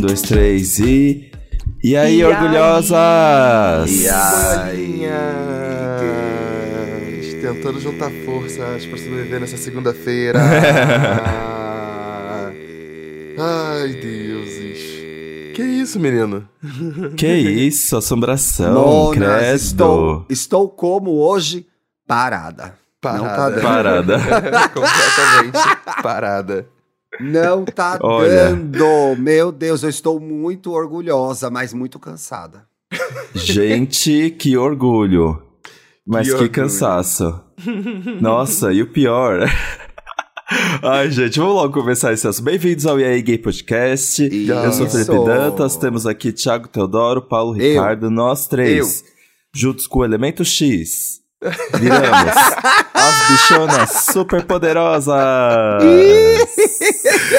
Um, dois, três e. E aí, E orgulhosas? E aí? Tentando juntar forças pra sobreviver nessa segunda-feira. Ai, deuses. Que isso, menino? Que isso, assombração, Nonas, credo. estou, estou como hoje, parada. Não tá Parada. dando. Parada. Completamente parada. Não tá Olha. dando. Meu Deus, eu estou muito orgulhosa, mas muito cansada. Gente, que orgulho. Mas Que que, orgulho. cansaço. Nossa, e o pior. Ai, gente, vamos logo começar esse assunto. Bem-vindos ao EA Gay Podcast. Eu sou o Felipe Isso. Dantas, temos aqui Thiago Teodoro, Paulo Eu. Ricardo, nós três. Juntos com o Elemento X. Viramos as bichonas super poderosas.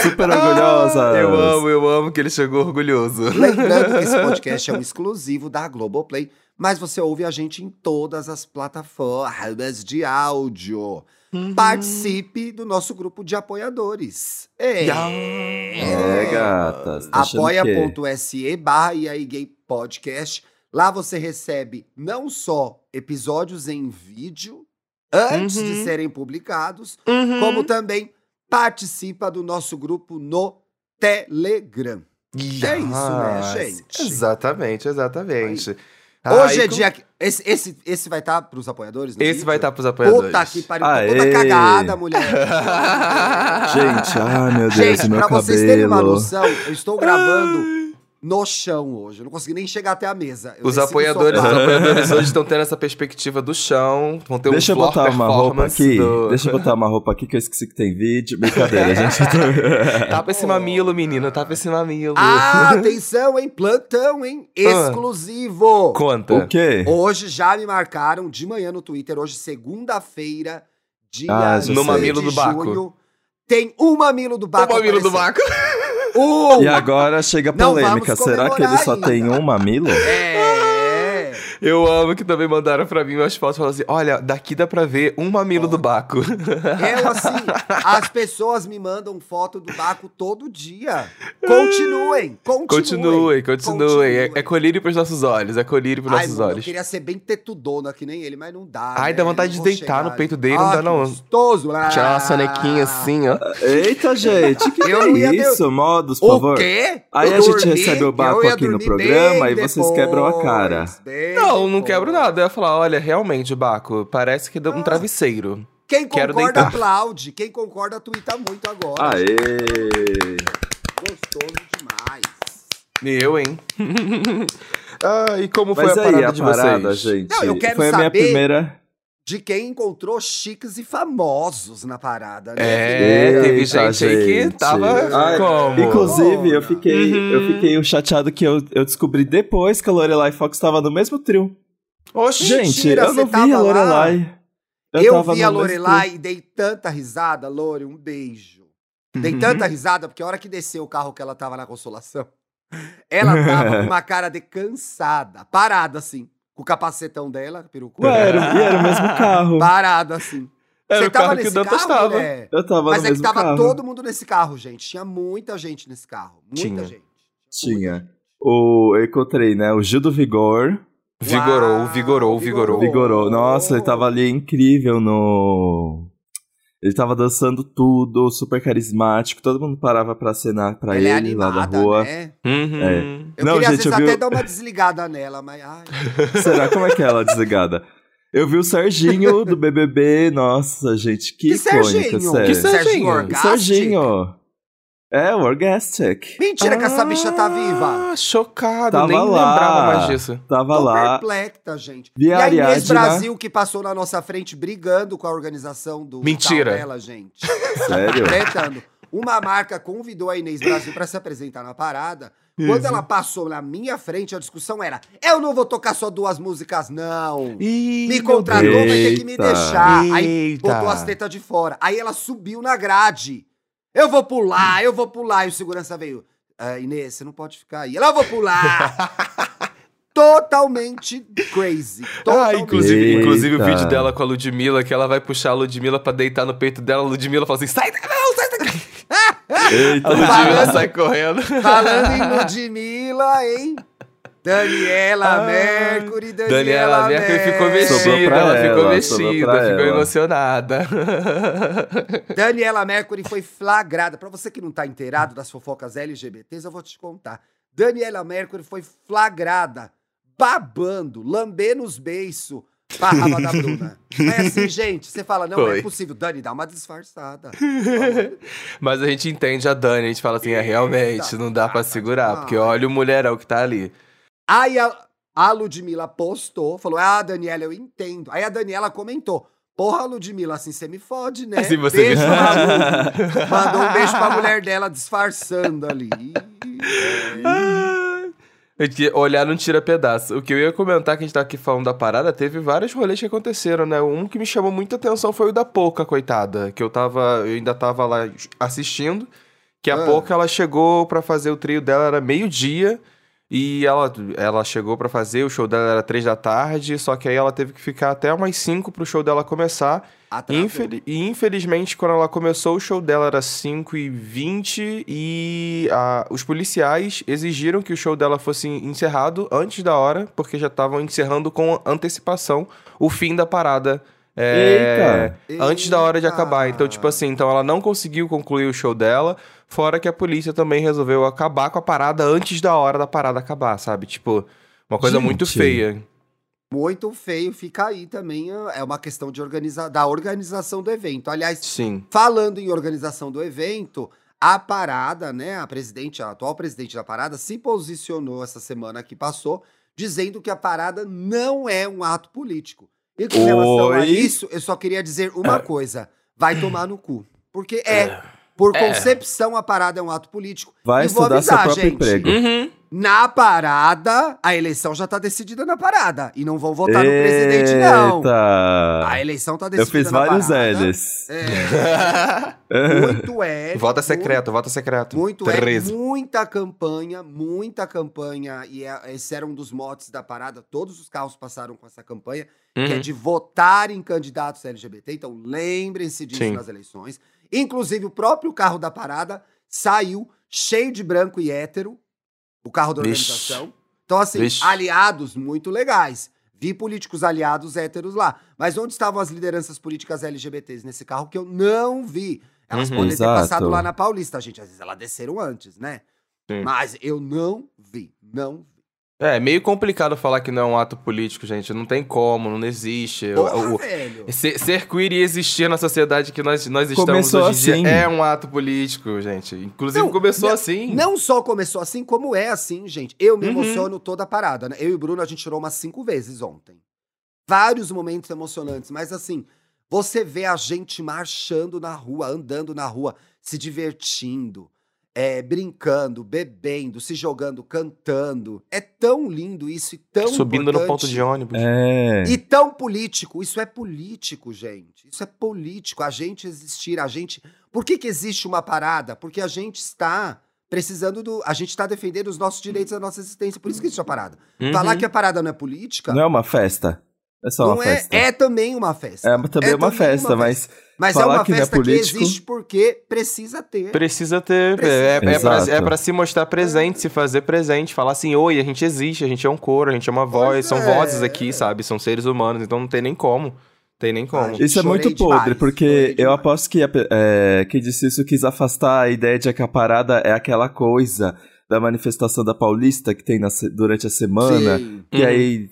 super orgulhosas. Eu amo, eu amo que ele chegou orgulhoso. Lembrando que esse podcast é um exclusivo da Globoplay, mas você ouve a gente em todas as plataformas de áudio. Uhum. Participe do nosso grupo de apoiadores. É. É, gatas. tá apoia.se barra e aí gay podcast. Lá você recebe não só episódios em vídeo antes Uhum. de serem publicados, Uhum. como também participa do nosso grupo no Telegram. É isso, né, Yes. gente? Exatamente, exatamente. Hoje Ai, é com- dia esse esse esse vai estar pros apoiadores, Esse vídeo? vai estar pros apoiadores. Puta que pariu, Aê. toda cagada, mulher. Gente, ai meu Deus, Gente, meu pra cabelo. vocês terem uma noção, eu estou gravando no chão hoje. Eu não consegui nem chegar até a mesa. Eu Os do apoiadores, os apoiadores hoje estão tendo essa perspectiva do chão. Vão ter um Deixa eu floor botar uma roupa aqui. do- Deixa eu botar uma roupa aqui que eu esqueci que tem vídeo. Brincadeira, gente. Tapa esse mamilo, menina. Tapa esse mamilo. Ah, atenção, hein? Plantão, hein? Exclusivo. Conta. o quê? Hoje já me marcaram de manhã no Twitter, hoje segunda-feira, dia Ah, já 9 No mamilo de do Baco. junho. Tem um mamilo do O Baco mamilo do aparecendo. Baco. Um! E agora chega a polêmica. Será que ele só tem um mamilo? É. Eu amo que também mandaram pra mim umas fotos falando assim: olha, daqui dá pra ver um mamilo do Baco. Eu, assim, as pessoas me mandam foto do Baco todo dia. Continuem, continuem. Continuem, continuem. É, é colírio pros nossos olhos, é colírio pros Ai, nossos mano, eu olhos. queria ser bem tetudona que nem ele, mas não dá. Ai, né? dá vontade Eu de deitar chegar no peito dele, não Ah, dá, não. Gostoso. Tirar uma sonequinha assim, ó. Eita, gente, que, Eu não é ter- isso? Modos, por O favor. quê? Aí Eu a gente dormi, recebe o eu Baco aqui no programa e vocês quebram a cara. bem Não, não depois. quebro nada. Eu ia falar: olha, realmente, Baco, parece que deu um Ah. travesseiro. Quem Quero concorda, deitar. aplaude. Quem concorda, tuita muito agora. Aê! Gostoso demais. Eu, hein? ah, e como foi Mas a aí, parada a de parada, vocês? gente. Não, eu quero foi a minha saber- primeira. De quem encontrou chiques e famosos na parada, né? É, Eita, teve gente, aí que gente. tava Ai, como? Inclusive, eu fiquei, Uhum. eu fiquei chateado que eu, eu descobri depois que a Lorelai Fox estava no mesmo trio. Oxi, Gente, Mentira, eu não vi a tava? Lorelai. Eu, tava vi a Lorelai e dei tanta risada, Lore, um beijo. Dei tanta Uhum. risada, porque a hora que desceu o carro que ela tava na consolação, ela tava com uma cara de cansada, parada assim, com o capacetão dela, peruca. Ué, era, era o mesmo carro. Parada assim. Era Você o tava carro que nesse o Dantas carro, tava. mulher? Eu tava Mas no é que tava carro. todo mundo nesse carro, gente. Tinha muita gente nesse carro. Muita Tinha. gente. Tinha. Muita gente. O, eu encontrei, né? O Gil do Vigor. Vigorou, Uau, vigorou, vigorou. Vigorou. Nossa, ele tava ali incrível no. Ele tava dançando tudo, super carismático. Todo mundo parava pra acenar pra Ela ele, é lá animada, da rua. né? Uhum. É. Eu Não, queria gente, às eu vezes vi até dar uma desligada nela, mas ai. Será como é que é ela desligada? Eu vi o Serginho do BBB. Nossa, gente, que, Que Serginho? sério. Que Serginho? Orgastic? Serginho. É, o Orgastic. Mentira que essa bicha tá viva. Ah, chocado, Tava nem lá. lembrava mais disso. Tava Tô lá. perplexa, gente. Vi e a a Inês Ariadna. Brasil que passou na nossa frente brigando com a organização do Mentira. dela, gente. Sério? Tretando. Uma marca convidou a Inês Brasil pra se apresentar na parada. Quando ela passou na minha frente, a discussão era: eu não vou tocar só duas músicas, não. Ih, Me contratou, vai ter que me Eita. deixar. Aí Eita. botou as tetas de fora. Aí ela subiu na grade. Eu vou pular, eu vou pular. E o segurança veio. "Ah, Inês, você não pode ficar aí. Ela, eu vou pular. Totalmente crazy. Ah, Totalmente. inclusive, Eita. inclusive o vídeo dela com a Ludmilla, que ela vai puxar a Ludmilla pra deitar no peito dela, a Ludmilla fala assim, sai daqui, não, sai daqui. Eita. A Ludmilla Falando- sai correndo. Falando em Ludmilla, hein? Daniela Ah, Mercury, Daniela, Daniela Mercury ficou mexida, ela ela, ficou mexida, ficou ela. emocionada. Daniela Mercury foi flagrada. Pra você que não tá inteirado das fofocas LGBTs, eu vou te contar. Daniela Mercury foi flagrada, babando, lambendo os beiços pra raba da Bruna. É assim, gente, você fala, não Foi. é possível. Dani, dá uma disfarçada. Mas a gente entende a Dani, a gente fala assim, é realmente, não dá pra segurar, porque olha o mulherão que tá ali. Aí a, a Ludmilla postou, falou: Ah, Daniela, eu entendo. Aí a Daniela comentou: Porra, Ludmilla, assim você me fode, né? Assim você beijo me. Mandou um beijo pra mulher dela disfarçando ali. É que olhar não tira pedaço. O que eu ia comentar que a gente tá aqui falando da parada, teve vários rolês que aconteceram, né? Um que me chamou muita atenção foi o da Poca, coitada. Que eu tava. Eu ainda tava lá assistindo. Que a Ah. Poca ela chegou pra fazer o trio dela, era meio-dia. E ela, ela chegou pra fazer, o show dela era três da tarde, só que aí ela teve que ficar até umas cinco pro show dela começar. Infeli- e infelizmente, quando ela começou, o show dela era 5 e 20 e ah, os policiais exigiram que o show dela fosse encerrado antes da hora, porque já estavam encerrando com antecipação o fim da parada. é, Eita. Antes da hora de Eita. acabar. Então, tipo assim, então ela não conseguiu concluir o show dela, fora que a polícia também resolveu acabar com a parada antes da hora da parada acabar, sabe? Tipo, uma coisa muito Gente. feia. Muito feio, fica aí também. É uma questão de organiza da organização do evento. Aliás, Sim. Falando em organização do evento, a parada, né? A presidente, a atual presidente da parada, se posicionou essa semana que passou, dizendo que a parada não é um ato político. E com relação a Oi? isso, eu só queria dizer uma coisa: vai tomar no cu. Porque é. Por É. concepção, a parada é um ato político. Vai E vou estudar seu avisar, próprio gente, emprego. Uhum. Na parada, a eleição já tá decidida na parada. E não vão votar no presidente, não. Eita. A eleição tá Eu decidida fiz na vários parada. L's. É, muito é. Vota secreto, vota secreto. Muito é, 13. muita campanha, muita campanha, e é- esse era um dos motes da parada, todos os carros passaram com essa campanha, que é Uhum. de votar em candidatos LGBT, então lembrem-se disso Sim. nas eleições. Inclusive, o próprio carro da parada saiu cheio de branco e hétero, o carro da Vixe. organização. Então, assim, Vixe. aliados muito legais. Vi políticos aliados héteros lá. Mas onde estavam as lideranças políticas LGBTs nesse carro que eu não vi? Elas Uhum. podem ter Exato. passado lá na Paulista, gente. Às vezes elas desceram antes, né? Sim. Mas eu não vi. Não vi. É, meio complicado falar que não é um ato político, gente. Não tem como, não existe. Porra, O- o- velho. ser, ser queer e existir na sociedade que nós, nós estamos Começou hoje em assim. dia é um ato político, gente. Inclusive Não, começou não- assim. Não só começou assim, como é assim, gente. Eu me Uhum. emociono toda a parada, né? Eu e o Bruno, a gente chorou umas cinco vezes ontem. Vários momentos emocionantes, mas assim, você vê a gente marchando na rua, andando na rua, se divertindo, é, brincando, bebendo, se jogando, cantando. É tão lindo isso e tão Subindo no importante. ponto de ônibus. É. E tão político. Isso é político, gente. Isso é político. A gente existir, a gente. Por que, que existe uma parada? Porque a gente está precisando do. A gente está defendendo os nossos direitos, a nossa existência. Por isso que existe a parada. Uhum. Falar que a parada não é política. Não é uma festa. É só não uma é, festa. é também uma festa. É também é uma também festa, uma mas Mas é falar uma que é festa que político- existe porque precisa ter. Precisa ter. Precisa. É, é, pra, Exato. é pra se mostrar presente, se fazer presente. Falar assim, oi, a gente existe, a gente é um coro, a gente é uma voz. Pois São é. vozes aqui, sabe? São seres humanos, então não tem nem como. Tem nem como. Ai, Isso é muito podre, demais, porque chorei eu aposto que a é, quem disse isso quis afastar a ideia de que a parada é aquela coisa da manifestação da Paulista que tem na durante a semana. Sim. Que Uhum. aí,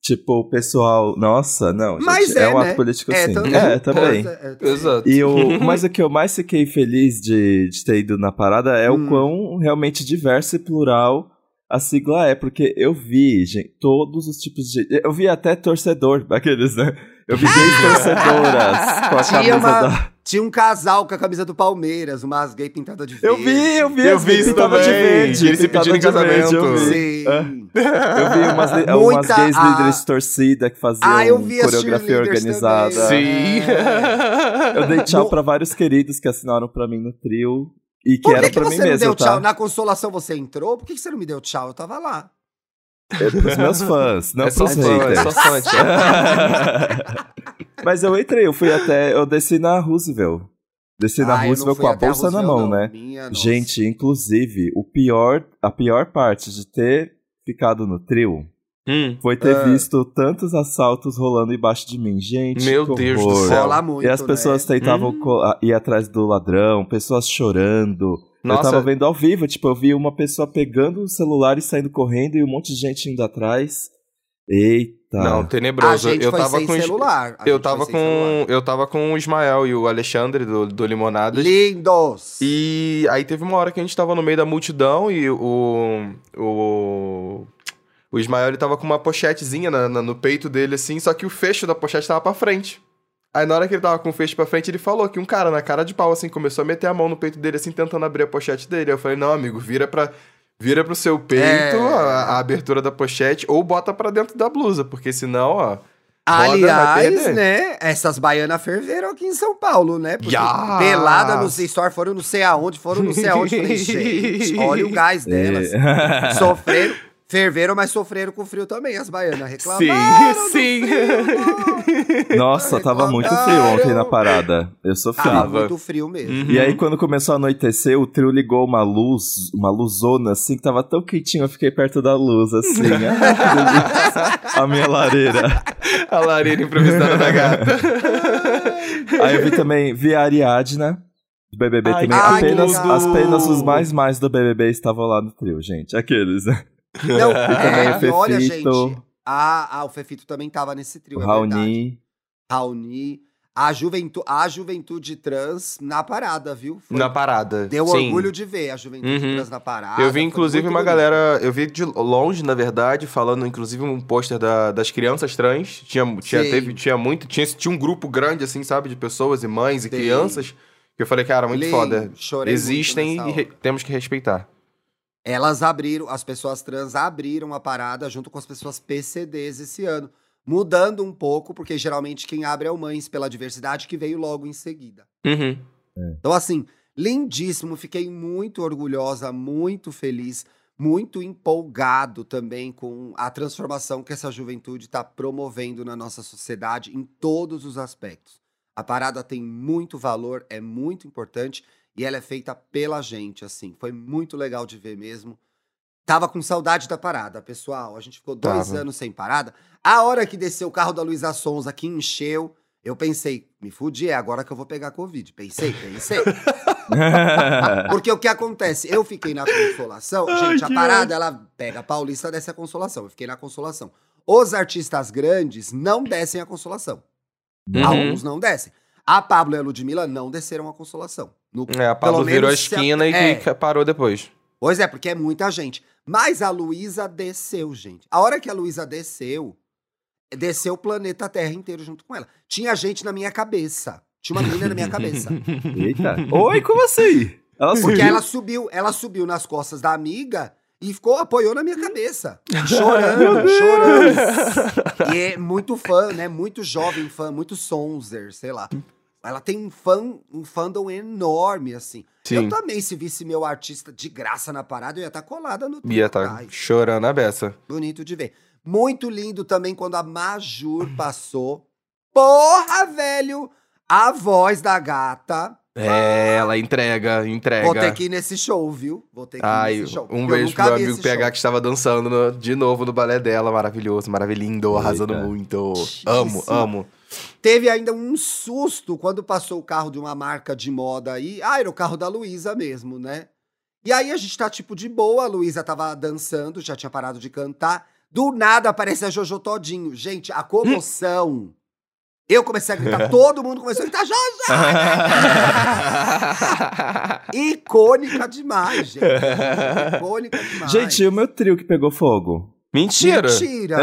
tipo, o pessoal. Nossa, não, gente, Mas é, é, um né? ato político É, sim. também. É, também. É, é, também. Exato. E o, mas o que eu mais fiquei feliz de, de ter ido na parada é Hum. o quão realmente diverso e plural a sigla é, porque eu vi, gente, todos os tipos de. Eu vi até torcedor, aqueles, né? Eu vi gays torcedoras com a camisa uma- da. Tinha um casal com a camisa do Palmeiras, umas gay pintadas de verde. Eu vi, eu vi, Eu vi isso pintadas de também, verde. que eles se pintada pediram em de verde, eu casamento. vi. Sim. Eu vi umas, li- umas Muita- gays a- líderes de torcida que faziam Ah, eu vi coreografia organizada. também. Sim. Eu dei tchau Mo- pra vários queridos que assinaram pra mim no trio. E que Por era que, que pra você mim não mesmo, deu tá? tchau? Na consolação você entrou? Por que, que você não me deu tchau? Eu tava lá. É pros meus fãs, não é só pros fã, é haters. só fã. Mas eu entrei, eu fui até. Eu desci na Roosevelt. Desci na Ah, eu Roosevelt com a bolsa na Roosevelt, mão, não. né? Minha nossa. Gente, inclusive, o pior, a pior parte de ter ficado no trio Hum. foi ter Ah. visto tantos assaltos rolando embaixo de mim. Gente, Meu que Deus do céu. Rola muito, E as pessoas né? tentavam Hum. a- ir atrás do ladrão, pessoas chorando. Eu Nossa, tava vendo ao vivo, tipo, eu vi uma pessoa pegando o celular e saindo correndo e um monte de gente indo atrás. Eita. não, A tenebroso. gente eu foi tava sem com celular. a eu tava com celular. eu tava com o Ismael e o Alexandre do, do Limonadas. Lindos! E aí teve uma hora que a gente tava no meio da multidão e o. O. O Ismael ele tava com uma pochetezinha na- na- no peito dele, assim, só que o fecho da pochete tava pra frente. Aí na hora que ele tava com o fecho pra frente, ele falou que um cara na cara de pau, assim, começou a meter a mão no peito dele, assim, tentando abrir a pochete dele. Aí eu falei, não, amigo, vira pra. Vira pro seu peito É. a, a abertura da pochete ou bota pra dentro da blusa, porque senão, ó. Aliás, né? Essas baianas ferveram aqui em São Paulo, né? Porque Yas! pelada no C-Store, foram não sei aonde, foram não sei aonde. Falei, gente, olha o gás delas. É. Sofreram, ferveram, mas sofreram com frio também, as baianas. Sim, Reclamaram do sim. frio. Nossa, tava muito frio ontem na parada. Eu sofri. Tava muito frio mesmo. Uhum. E aí, quando começou a anoitecer, o trio ligou uma luz, uma luzona, assim, que tava tão quentinho, eu fiquei perto da luz, assim. Ai, delícia. a minha lareira. A lareira improvisada da gata. Aí eu vi também, vi a Ariadna, do BBB Ai, também. que apenas, apenas os mais mais do BBB estavam lá no trio, gente. Aqueles, né? Não, também é, e olha, gente, a, a, o Fefito também tava nesse trio, O é verdade. Raoni. Raoni. A, juventu a juventude trans na parada, viu? Foi- Na parada. Deu sim. orgulho de ver a juventude Uhum. trans na parada. Eu vi, inclusive, uma bonito. galera. Eu vi de longe, na verdade, falando, inclusive, um pôster da- das crianças trans. Tinha, tinha, Sim. teve, tinha muito. Tinha, tinha um grupo grande, assim, sabe, de pessoas e mães e Sim. crianças. Que eu falei, cara, muito Lindo, foda. Existem e re- temos que respeitar. Elas abriram, as pessoas trans abriram a parada junto com as pessoas PCDs esse ano. Mudando um pouco, porque geralmente quem abre é o Mães pela Diversidade, que veio logo em seguida. Uhum. Então, assim, lindíssimo. Fiquei muito orgulhosa, muito feliz, muito empolgado também com a transformação que essa juventude está promovendo na nossa sociedade em todos os aspectos. A parada tem muito valor, é muito importante e ela é feita pela gente, assim. Foi muito legal de ver mesmo. Tava com saudade da parada, pessoal. A gente ficou dois Tava. anos sem parada. A hora que desceu o carro da Luísa Sonza, que encheu, eu pensei, me fudi, é agora que eu vou pegar Covid. Pensei, pensei. Porque o que acontece? Eu fiquei na consolação. gente, a parada, ela pega a Paulista, desce a consolação. Eu fiquei na consolação. Os artistas grandes não descem a consolação. Uhum. Alguns não descem. A Pablo e a Ludmilla não desceram a consolação. No- É, a Pablo virou a se a- esquina e é. parou depois. Pois é, porque é muita gente. Mas a Luísa desceu, gente. A hora que a Luísa desceu, desceu o planeta Terra inteiro junto com ela. Tinha gente na minha cabeça. Tinha uma menina na minha cabeça. Eita. Oi, como assim? Ela Porque subiu? ela subiu, ela subiu nas costas da amiga e ficou, apoiou na minha cabeça. Chorando, chorando. E é muito fã, né? Muito jovem fã, muito sonzer, sei lá. Ela tem um fã, um fandom enorme, assim. Sim. Eu também, se visse meu artista de graça na parada, eu ia estar colada no Ia tá Ai, chorando a beça. Bonito de ver. Muito lindo também quando a Majur passou. Porra, velho! A voz da gata. É, ela entrega, entrega. Vou ter que ir nesse show, viu? Vou ter que ir Ai, nesse show. um Eu beijo pro meu amigo PH show. que estava dançando no- de novo no balé dela. Maravilhoso, maravilhindo, arrasando Eita. muito. Amo, amo. Teve ainda um susto quando passou o carro de uma marca de moda aí. Ah, era o carro da Luísa mesmo, né? E aí a gente tá tipo de boa, a Luísa tava dançando, já tinha parado de cantar. Do nada aparece a Jojo Todinho. Gente, a comoção. Eu comecei a gritar, todo mundo começou a gritar, Jojo! Icônica demais, gente. Icônica demais. Gente, e o meu trio que pegou fogo? Mentira! Mentira!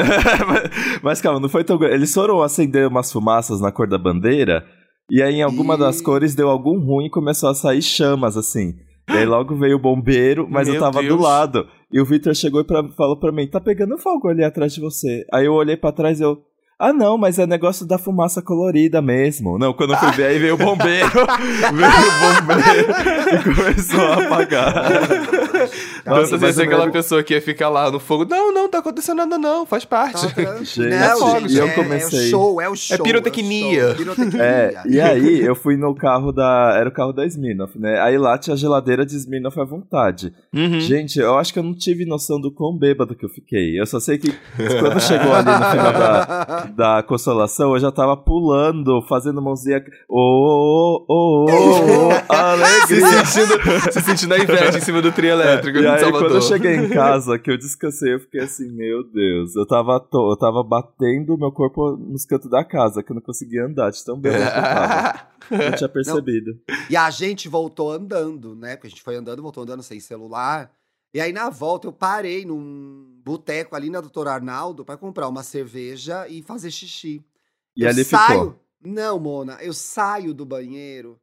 mas, mas calma, não foi tão grande. Eles foram acender umas fumaças na cor da bandeira, e aí em alguma Ih. das cores deu algum ruim e começou a sair chamas, assim. E aí logo veio o bombeiro, mas eu Meu tava Deus. do lado. E o Victor chegou e pra- falou pra mim: tá pegando fogo ali atrás de você. Aí eu olhei pra trás e eu. Ah, não, mas é negócio da fumaça colorida mesmo. Não, quando eu fui ver, aí veio o bombeiro. veio o bombeiro e começou a apagar. Então, Tanto mas ia ser aquela pessoa que ia ficar lá no fogo. Não, não, tá acontecendo nada, não. Faz parte. Gente, Não, e gente, eu é, comecei- é o show, é o show. pirotecnia. É, show, pirotecnia. É, e aí eu fui no carro da. Era o carro da Smirnoff, né? Aí lá tinha a geladeira de Smirnoff à vontade. Uhum. Gente, eu acho que eu não tive noção do quão bêbado que eu fiquei. Eu só sei que quando chegou ali no final da, da consolação, eu já tava pulando, fazendo mãozinha. Ô, ô, ô, ô, ô, Se alegria! sentindo, se sentindo a inveja em cima do trio elétrico E de aí, Salvador. quando eu cheguei em casa, que eu descansei, eu fiquei assim, meu Deus. Eu tava, to- eu tava batendo o meu corpo nos cantos da casa, que eu não conseguia andar de tão que eu tava. Eu tinha percebido. E a gente voltou andando, né? Porque a gente foi andando, voltou andando sem celular. E aí, na volta, eu parei num boteco ali na Doutor Arnaldo pra comprar uma cerveja e fazer xixi. E eu ali saio... ficou. Não, Mona, eu saio do banheiro,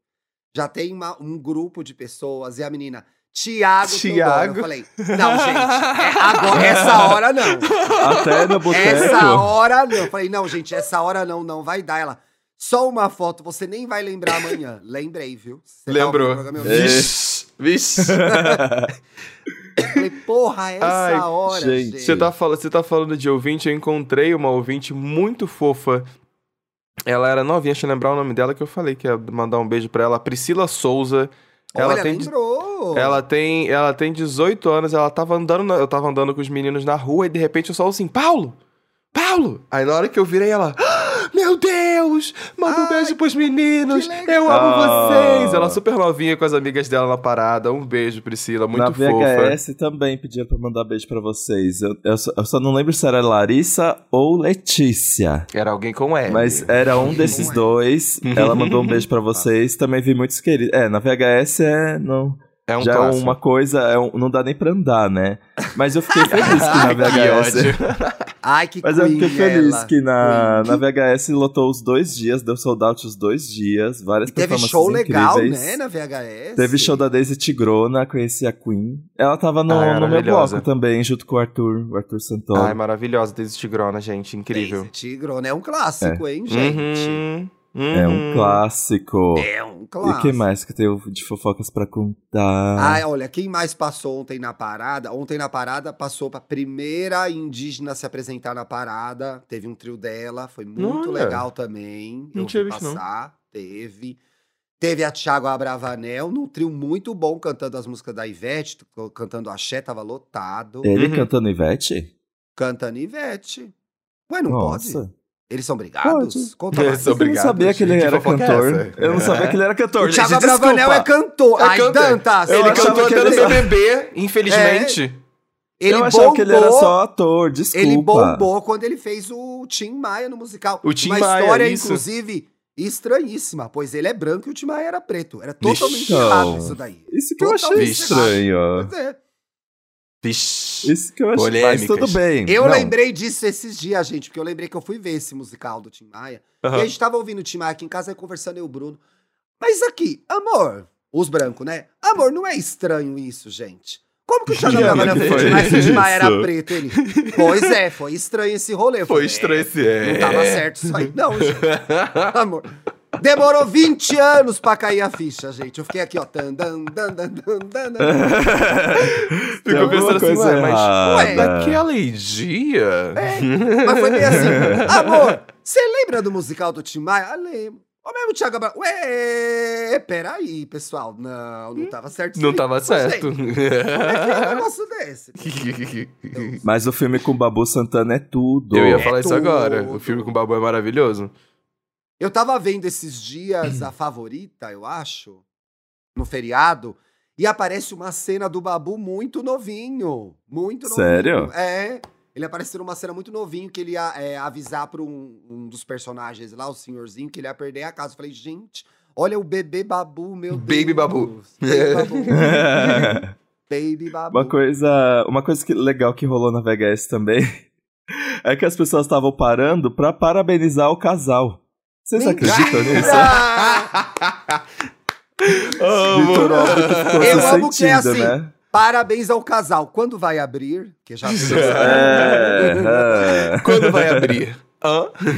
já tem uma- um grupo de pessoas e a menina, Tiago Tiago. Eu falei, não, gente, é agora, essa hora não. Até no boteco. Essa hora não. Eu falei, não, gente, essa hora não, não vai dar. Ela, só uma foto, você nem vai lembrar amanhã. Lembrei, viu? Você Lembrou. Vixe, vixe. Eu falei, porra, essa Ai, hora, gente. Você tá, fala- você tá falando de ouvinte, eu encontrei uma ouvinte muito fofa. Ela era novinha, deixa eu lembrar o nome dela que eu falei que ia mandar um beijo pra ela. Priscila Souza. Ela Olha, tem, lembrou. ela tem, ela tem 18 anos, ela tava andando, na- eu tava andando com os meninos na rua e de repente eu só ouço assim, Paulo! Paulo! Aí na hora que eu virei ela, "Ah, Deus! Manda um Ai, beijo pros meninos! que legal." Eu amo Ah. vocês! Ela super novinha com as amigas dela na parada. Um beijo, Priscila, muito Na fofa. VHS também pediam pra mandar beijo pra vocês. Eu, eu, só, eu só não lembro se era Larissa ou Letícia. Era alguém com L. Mas era um desses dois. Ela mandou um beijo pra vocês. Também vi muitos queridos. É, na VHS é. Não, é um já é clássico. uma coisa. É um- não dá nem pra andar, né? Mas eu fiquei feliz que na Que VHS. Ai, que Mas eu fiquei feliz ela. que na, na VHS lotou os dois dias, deu sold out os dois dias, várias E teve show legal, incríveis. né, na VHS. Teve show da Daisy Tigrona, conheci a Queen. Ela tava no, Ah, no meu bloco também, junto com o Arthur, o Arthur Santoro. Ai, maravilhosa, Daisy Tigrona, gente. Incrível. Daisy Tigrona. É um clássico, hein, gente? Uhum, É um uhum. clássico. É um E clássico. o que mais que tem de fofocas pra contar? Ai, olha, quem mais passou ontem na parada? Ontem na parada passou pra primeira indígena a se apresentar na parada. Teve um trio dela, foi muito Olha. legal também. Não Eu tinha vi visto, não. passar, teve. Teve a Thiago Abravanel, num trio muito bom, cantando as músicas da Ivete, cantando Axé, tava lotado. Ele Uhum. cantando Ivete? Cantando Ivete. Ué, não pode? Eles são brigados? Conta Eles são Eu não sabia que ele era é cantor. Eu não sabia que ele era cantor. O Thiago desculpa. é cantor. É Ai. Dantas! Ele cantou que até no BBB, infelizmente. Ele eu achava que ele era bombou- só ator, desculpa. Ele bombou quando ele fez o Tim Maia no musical. O Tim Uma Maia, história, isso. inclusive, estranhíssima, pois ele é branco e o Tim Maia era preto. Era totalmente errado isso daí. Isso que eu achei Totalmente estranho. Pois é. Vixe. Isso que eu achei. Mas tudo bem. Eu Não, lembrei disso esses dias, gente, porque eu lembrei que eu fui ver esse musical do Tim Maia. Aham. E a gente tava ouvindo o Tim Maia aqui em casa, conversando eu e o Bruno. Mas aqui, amor, os brancos, né? Amor, não é estranho isso, gente. Como que o Thiago Que Abravanel que foi o Tim Maia se o Tim Maia era preto? Ele, pois é, foi estranho esse rolê. Foi falei, estranho é, esse é. Não tava certo isso aí, não, gente. Amor. Demorou 20 anos pra cair a ficha, gente. Eu fiquei aqui, ó. Tan, dan, dan, dan, dan, dan, dan. Ficou pensando assim, ué, mas. Ué, naquele dia... Mas foi meio assim. Amor, você lembra do musical do Tim Maia? Ah, lembro. O mesmo Thiago Abravanel. Ué, peraí, pessoal. Não, não tava certo. isso Não tava certo. Como é que é um negócio desse? Mas o filme com o Babu Santana é tudo. Eu ia É falar isso tudo. agora. O filme com o Babu é maravilhoso. Eu tava vendo esses dias a favorita, eu acho, no feriado, e aparece uma cena do Babu muito novinho. Muito novinho. Sério? É. Ele apareceu numa cena muito novinho que ele ia é, avisar pra um, um dos personagens lá, o senhorzinho, que ele ia perder a casa. Eu falei, gente, olha o bebê Babu, meu Deus. Baby Babu. Baby Babu. Baby Babu. Uma coisa, uma coisa que, legal que rolou na VHS também é que as pessoas estavam parando pra parabenizar o casal. Vocês acreditam nisso? Ficou Eu amo que é assim. né? Parabéns ao casal. Quando vai abrir? Que já É, é. Quando vai abrir?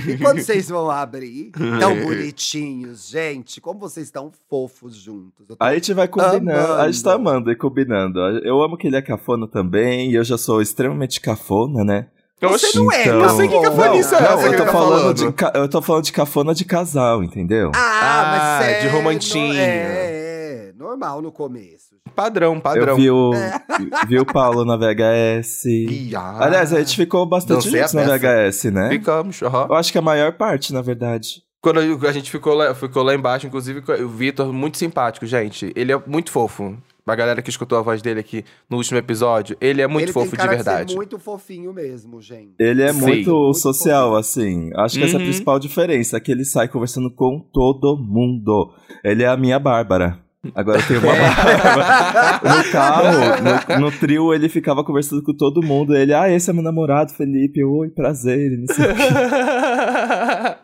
E quando vocês vão abrir? Tão bonitinhos, gente. Como vocês estão fofos juntos. A gente vai combinando, a gente tá Amando. amando e combinando. Eu amo que ele é cafona também, e eu já sou extremamente cafona, né? Você Oxi, não é, então- Eu sei que cafona. cafonice é Não, essa eu tô tá falando falando. de ca- eu tô falando de cafona de casal, entendeu? Ah, mas Ah, é de romantinho. É, é, normal no começo. Padrão, eu padrão. vi o, É. vi o Paulo na VHS. Ih, ah. Aliás, a gente ficou bastante a juntos na. VHS, né? Ficamos, aham. Eu acho que a maior parte, na verdade. Quando a gente ficou lá, ficou lá embaixo, inclusive, o Vitor, muito simpático, gente. Ele é muito fofo. A galera que escutou a voz dele aqui no último episódio, ele é muito Ele fofo tem de verdade. ser muito fofinho mesmo, gente. Ele é Sim. muito, Muito social, fofinho. assim. Acho que essa é a Uhum. principal diferença, que ele sai conversando com todo mundo. Ele é a minha Bárbara. Agora tem uma Bárbara. No carro, no, no trio, ele ficava conversando com todo mundo. Ele, ah, esse é meu namorado, Felipe. Oi, prazer. Não sei o.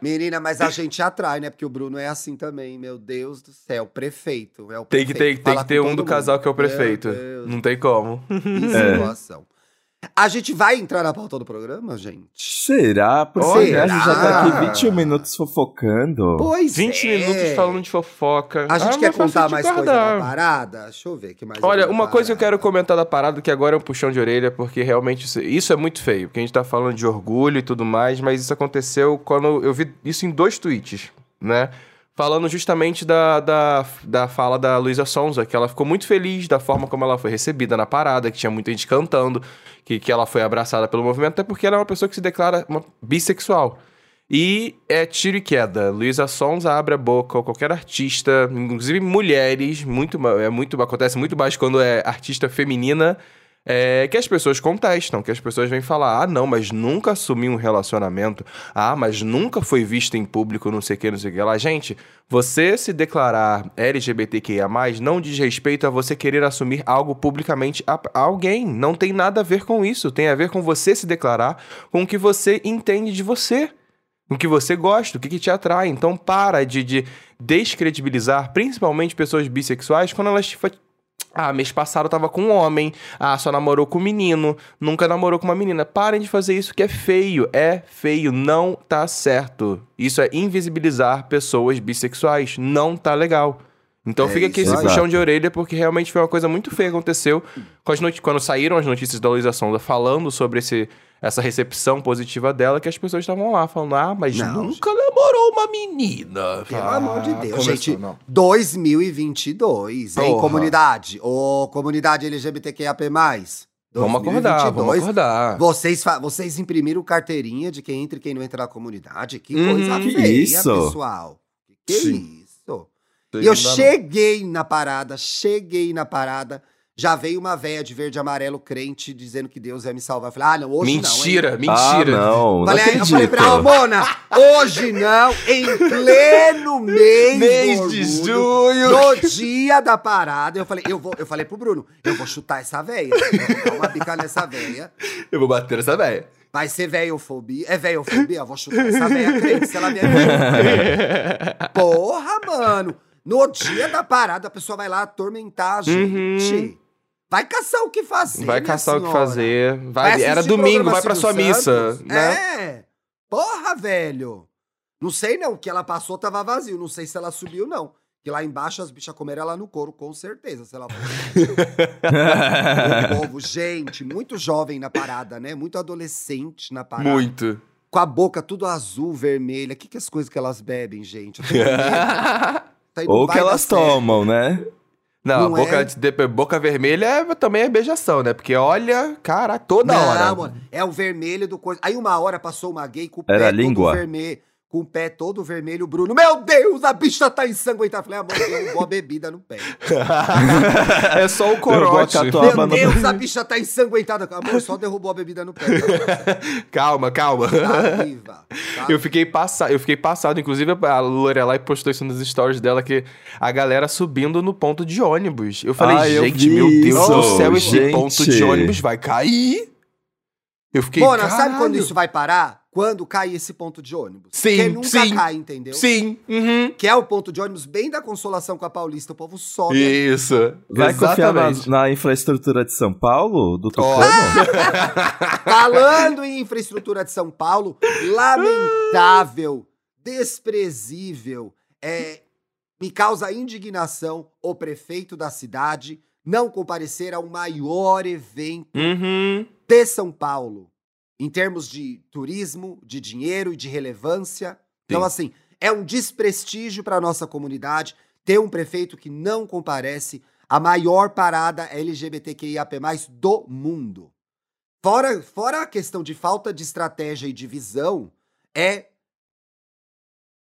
Menina, mas a gente atrai, né? Porque o Bruno é assim também, meu Deus do céu. Prefeito. É o Tem que prefeito, ter, tem que ter um do mundo. casal que é o Meu prefeito. Deus, Não tem como. que É. situação. A gente vai entrar na pauta do programa, gente? Será? Porque Olha, a gente já tá aqui será? 21 minutos fofocando. Pois 20 é. minutos falando de fofoca. A gente Ah, quer contar mais coisa da parada? Deixa eu ver que mais. Olha, uma coisa que eu quero comentar da parada, que agora é um puxão de orelha, porque realmente isso, isso é muito feio. Porque a gente tá falando de orgulho e tudo mais, mas isso aconteceu quando eu vi isso em dois tweets, né? Falando justamente da, da, da fala da Luísa Sonza, que ela ficou muito feliz da forma como ela foi recebida na parada, que tinha muita gente cantando, que, que ela foi abraçada pelo movimento, até porque ela é uma pessoa que se declara uma bissexual. E é tiro e queda. Luísa Sons abre a boca, qualquer artista, inclusive mulheres, muito, é muito, acontece muito mais quando é artista feminina, é, que as pessoas contestam, que as pessoas vêm falar, ah, não, mas nunca assumi um relacionamento, ah, mas nunca foi vista em público, não sei o que, não sei o que lá. Gente, você se declarar LGBTQIA+, não diz respeito a você querer assumir algo publicamente a, alguém. Não tem nada a ver com isso. Tem a ver com você se declarar com o que você entende de você o que você gosta, o que, que te atrai. Então para de, de descredibilizar, principalmente pessoas bissexuais, quando elas ah, mês passado eu tava com um homem. Ah, só namorou com um menino. Nunca namorou com uma menina. Parem de fazer isso que é feio. É feio. Não tá certo. Isso é invisibilizar pessoas bissexuais. Não tá legal. Então É fica aqui isso esse puxão de orelha, porque realmente foi uma coisa muito feia que aconteceu. Quando saíram as notícias da Luísa Sonda falando sobre esse, essa recepção positiva dela, que as pessoas estavam lá falando, ah, mas Não, nunca namorou uma menina. Pelo Ah, amor de Deus, começou, gente. não. 2022, hein, Porra. comunidade? Ô, comunidade LGBTQIAP+. Vamos acordar, vamos 2022. acordar. Vocês, vocês imprimiram carteirinha de quem entra e quem não entra na comunidade? Que Uhum. coisa Que feia, isso? pessoal. Que Sim. isso? E eu cheguei na parada, cheguei na parada, já veio uma véia de verde e amarelo crente dizendo que Deus ia me salvar. Eu falei, ah, não, hoje Mentira, não. hein? mentira. Ah, não, não Falei, aí, eu falei acredito. pra Ramona, hoje não, em pleno mês, Mês de junho. no dia da parada, eu falei, eu vou, eu falei pro Bruno, eu vou chutar essa véia, eu vou dar uma bica nessa véia, Eu vou bater essa véia. vai ser veiofobia, é veiofobia, eu vou chutar essa véia crente, se ela me ajudar. Porra, mano, no dia da parada, a pessoa vai lá atormentar a gente. Vai caçar o que fazer. Vai caçar o que fazer. Vai Vai, era domingo, vai pra sua Silvio missa, Santos. né? É. Porra, velho. Não sei não, o que ela passou tava vazio. Não sei se ela subiu, não. Que lá embaixo as bichas comeram ela no couro, com certeza. Se ela o povo, gente, muito jovem na parada, né? Muito adolescente na parada. Muito. Com a boca tudo azul, vermelha. O que, que as coisas que elas bebem, gente? Não Ou que elas certo. tomam, né? Não, Não boca, é? de- boca vermelha é- também é beijação, né? Porque olha, cara, toda não, hora. mano, é o vermelho do coisa. Aí uma hora passou uma gay com o Era pé a língua? vermelho. Com o pé todo vermelho, o Bruno. Meu Deus, a bicha tá ensanguentada. Falei, amor, derrubou a bebida no pé. é só o Eu corote. Meu Deus, a bicha tá ensanguentada. Amor, só derrubou a bebida no pé. calma, calma. Tá viva. Tá Eu fiquei, passa... eu fiquei passado, inclusive a Lorelai postou isso nos stories dela, que a galera subindo no ponto de ônibus. Eu falei, Ah, eu gente, vi meu Deus do céu, esse gente. ponto de ônibus vai cair. Eu fiquei, Mona, sabe quando isso vai parar? Quando cai esse ponto de ônibus. Sim, Que nunca sim, cai, entendeu? Sim. Uhum. Que é o ponto de ônibus bem da consolação com a Paulista. O povo sobe. Isso. Vai confiar na, Exatamente. na infraestrutura de São Paulo, do Tucano? Falando em infraestrutura de São Paulo, lamentável, desprezível, é, me causa indignação o prefeito da cidade não comparecer ao maior evento Uhum. de São Paulo, em termos de turismo, de dinheiro e de relevância. Então, Sim. assim, é um desprestígio para nossa comunidade ter um prefeito que não comparece à maior parada LGBTQIAP+, do mundo. Fora, fora a questão de falta de estratégia e de visão, é...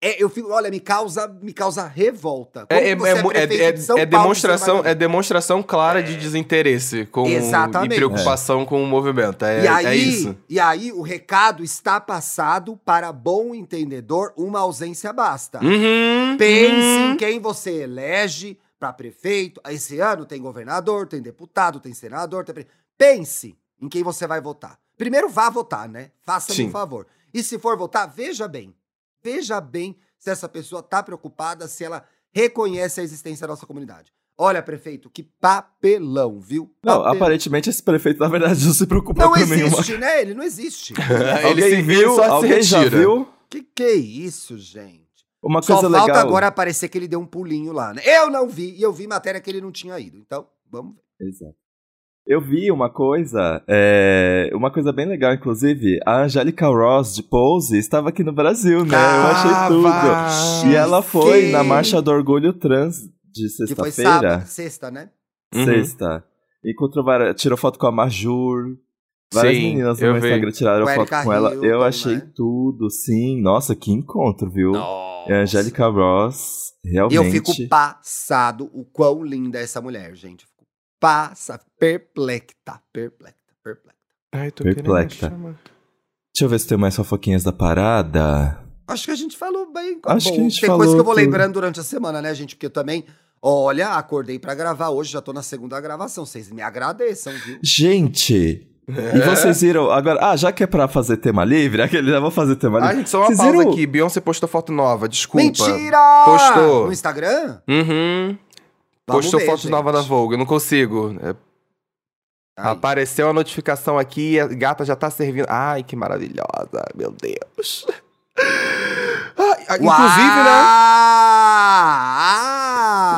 é eu fico, olha, me causa, me causa revolta. Como É, é, é, é- é- de é Paulo, demonstração, vai é demonstração clara de desinteresse com, Exatamente. e preocupação com o movimento. É, e, aí, é isso. e aí, o recado está passado para bom entendedor, uma ausência basta. Uhum, Pense uhum. em quem você elege para prefeito. Esse ano tem governador, tem deputado, tem senador. Tem... pre- Pense em quem você vai votar. Primeiro vá votar, né? Faça-me um favor. E se for votar, veja bem. Veja bem se essa pessoa está preocupada, se ela reconhece a existência da nossa comunidade. Olha, prefeito, que papelão, viu? Não, Papelão. aparentemente esse prefeito, na verdade, não se preocupa Não com nenhuma. existe, né? Ele não existe. Ele Alguém se viu? só se Alguém já retira. viu? Que que é isso, gente? Uma Só coisa falta legal. agora aparecer que ele deu um pulinho lá, né? Eu não vi, e eu vi matéria que ele não tinha ido. Então, vamos ver. Exato. Eu vi uma coisa, é, uma coisa bem legal, inclusive, a Angélica Ross de Pose estava aqui no Brasil, né? Eu achei Ah, tudo. vai. E ela foi Sim. na Marcha do Orgulho Trans de sexta-feira. sexta, né? Uhum. Sexta. Encontrou várias, tirou foto com a Majur. Várias Sim, meninas no vi. Instagram tiraram foto com ela. Eu achei né? tudo, sim. Nossa, que encontro, viu? Nossa. É a Angélica Ross, E realmente. eu fico passado o quão linda é essa mulher, gente. Passa, perplecta, perplecta, perplecta. Ai, tô Perplexa. querendo chamar. Deixa eu ver se tem mais fofoquinhas da parada. Acho que a gente falou bem. Acho Bom, que a gente Tem falou coisa que eu vou lembrando durante a semana, né, gente? Porque eu também, olha, acordei pra gravar hoje, já tô na segunda gravação. Vocês me agradeçam, viu? Gente, É. e vocês viram. Agora, ah, já que é pra fazer tema livre, aquele, eu vou fazer tema Ah, livre. gente, só uma Vocês pausa viram- aqui. Beyoncé postou foto nova, desculpa. Mentira! Postou. No Instagram? Uhum. Vamos Postou ver, fotos gente. novas da Vogue, eu não consigo. É, Aí. Apareceu a notificação aqui e a gata já tá servindo. Ai, que maravilhosa, meu Deus. Ai, a- inclusive, né?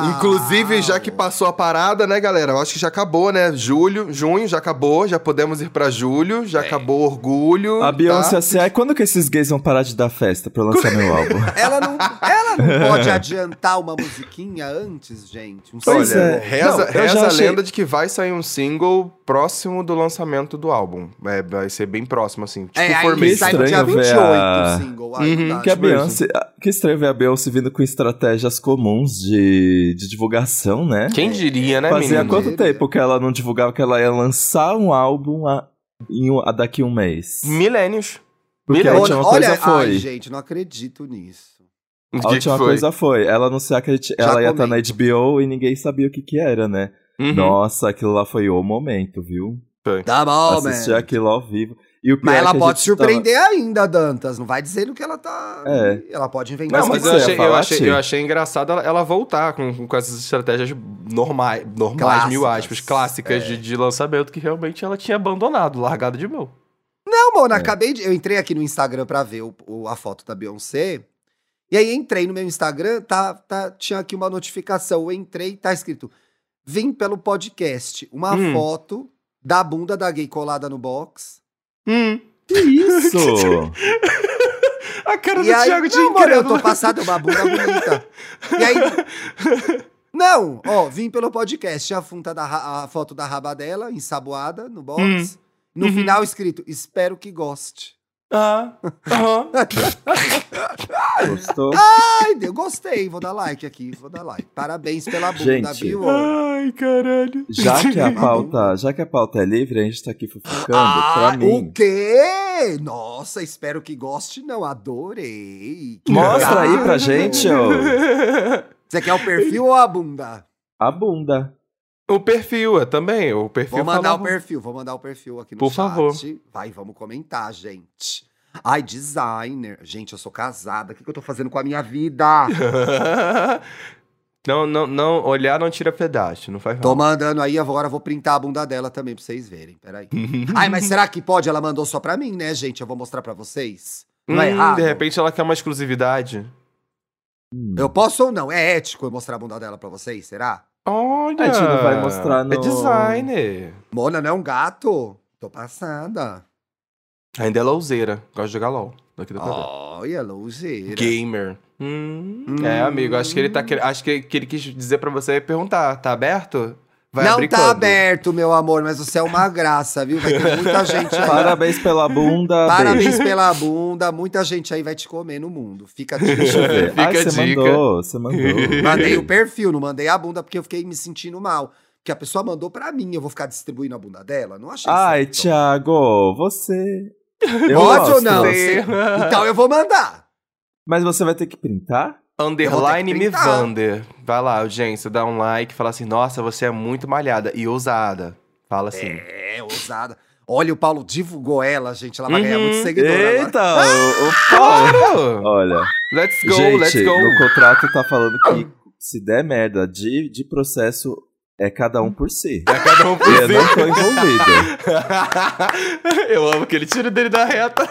né? Inclusive, já que passou a parada, né, galera? Eu acho que já acabou, né? Julho, junho, já acabou. Já podemos ir pra julho. Já acabou o orgulho. A Beyoncé tá? assim, ai, quando que esses gays vão parar de dar festa pra eu lançar meu álbum? Ela não, ela não pode adiantar uma musiquinha antes, gente? Um Pois single? é. Reza, Não, reza a achei- lenda de que vai sair um single próximo do lançamento do álbum. É, vai ser bem próximo, assim. Tipo, É, aí sai no dia estranho ver 28 a- o single. Uhum, que a tipo, Beyoncé. Que estranho ver a Beyoncé vindo com estratégias comuns de, de divulgação, né? Quem diria, né, Fazia menino? quanto tempo que ela não divulgava que ela ia lançar um álbum a, em a daqui a um mês? Milênios. Porque a Milênios. última Olha, coisa foi. Ai, gente, não acredito nisso. A que que última foi? coisa foi, ela anunciar que a gente- ela ia estar na comento. HBO e ninguém sabia o que que era, né? Uhum. Nossa, aquilo lá foi o momento, viu? Tá bom, Assistir man. aquilo ao vivo. E Mas é ela que a pode surpreender ainda, Dantas. Não vai dizendo que ela tá. É. Ela pode inventar. Não, Mas que eu que achei, eu, achei, eu achei engraçado ela, ela voltar com, com essas estratégias normais, normais Clássicas. mil aspas, clássicas É. de, de lançamento que realmente ela tinha abandonado, largado de mão. Não, mano, É. acabei de. Eu entrei aqui no Instagram pra ver o- o- a foto da Beyoncé. E aí entrei no meu Instagram, tá, tá, tinha aqui uma notificação. Eu entrei, tá escrito: Vim pelo podcast. Uma Hum. foto da bunda da gay colada no box. Hum. Que isso? A cara E do aí, Thiago de não, mano, eu tô passado, uma bunda bonita. E aí. Não, ó, vim pelo podcast. Tinha a, funta da, ra- a foto da raba dela, ensaboada, no box. Hum. No Uhum. final escrito: Espero que goste. Ah, aham. Gostou? Ai, eu gostei, vou dar like aqui, vou dar like. Parabéns pela bunda, Gente. viu? Ai, caralho. Já que a pauta, já que a pauta é livre, a gente tá aqui fofocando. Ah, pra mim. o quê? Nossa, espero que goste, não. Adorei. Que Mostra aí pra gente, ó. Você quer o perfil ou a bunda? A bunda. O perfil, é, também. O perfil Vou mandar falava- o perfil, vou mandar o perfil aqui no Por chat. favor. Vai, vamos comentar, gente. Ai, designer. Gente, eu sou casada. O que, que eu tô fazendo com a minha vida? não, não, não, olhar não tira pedaço, não faz Tô mal. mandando aí, agora eu vou printar a bunda dela também pra vocês verem. Peraí. Ai, mas será que pode? Ela mandou só pra mim, né, gente? Eu vou mostrar pra vocês. Não é Hum, errado? de repente ela quer uma exclusividade. Eu posso ou não? É ético eu mostrar a bunda dela pra vocês, será? Olha! A gente não vai mostrar É no- designer. Mona não é um gato? Tô passada. Ainda é louzeira. Gosta de jogar LOL. Daqui. Olha, louzeira. Gamer. Hum, Hum. É, amigo. Acho que ele tá Acho que, que ele quis dizer pra você perguntar. Tá aberto? Vai não tá quando? aberto, meu amor, mas você é uma graça, viu? Vai ter muita gente aí. Parabéns pela bunda. Parabéns beijo. pela bunda. Muita gente aí vai te comer no mundo. Fica dica. Deixa eu ver. Fica Ai, a você dica. mandou, você mandou. Mandei o perfil, não mandei a bunda, porque eu fiquei me sentindo mal. Porque a pessoa mandou pra mim, eu vou ficar distribuindo a bunda dela? Não achei Ai, certo. Thiago, você. Eu Pode ou não? Você- Então eu vou mandar. Mas você vai ter que printar? Underline Eu vou ter me que printar. Vander. Vai lá, audiência, dá um like, fala assim, nossa, você é muito malhada e ousada. Fala assim. É, ousada. Olha, o Paulo divulgou ela, gente. Ela vai ganhar Uhum. muito seguidor agora. Eita, o, o Paulo. Olha, Let's go, gente, let's go. no contrato tá falando que se der merda de, de processo, é cada um por si. É cada um por Eu si. não tô envolvido. Eu amo que ele tira dele da reta.